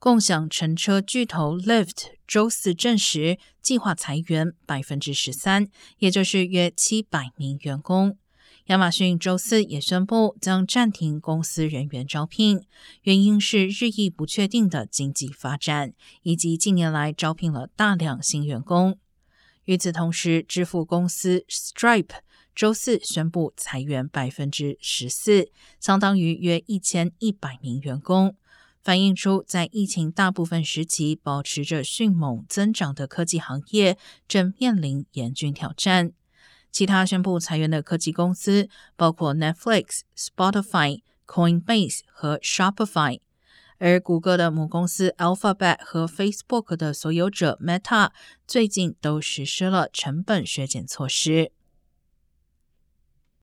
共享乘车巨头 Lyft 周四证实，计划裁员百分之十三，也就是约七百名员工。亚马逊周四也宣布将暂停公司人员招聘，原因是日益不确定的经济发展，以及近年来招聘了大量新员工。与此同时，支付公司 Stripe 周四宣布裁员百分之十四，相当于约一千一百名员工，反映出在疫情大部分时期保持着迅猛增长的科技行业正面临严峻挑战。其他宣布裁员的科技公司包括 Netflix、Spotify、Coinbase 和 Shopify，而谷歌的母公司 Alphabet 和 Facebook 的所有者 Meta 最近都实施了成本削减措施。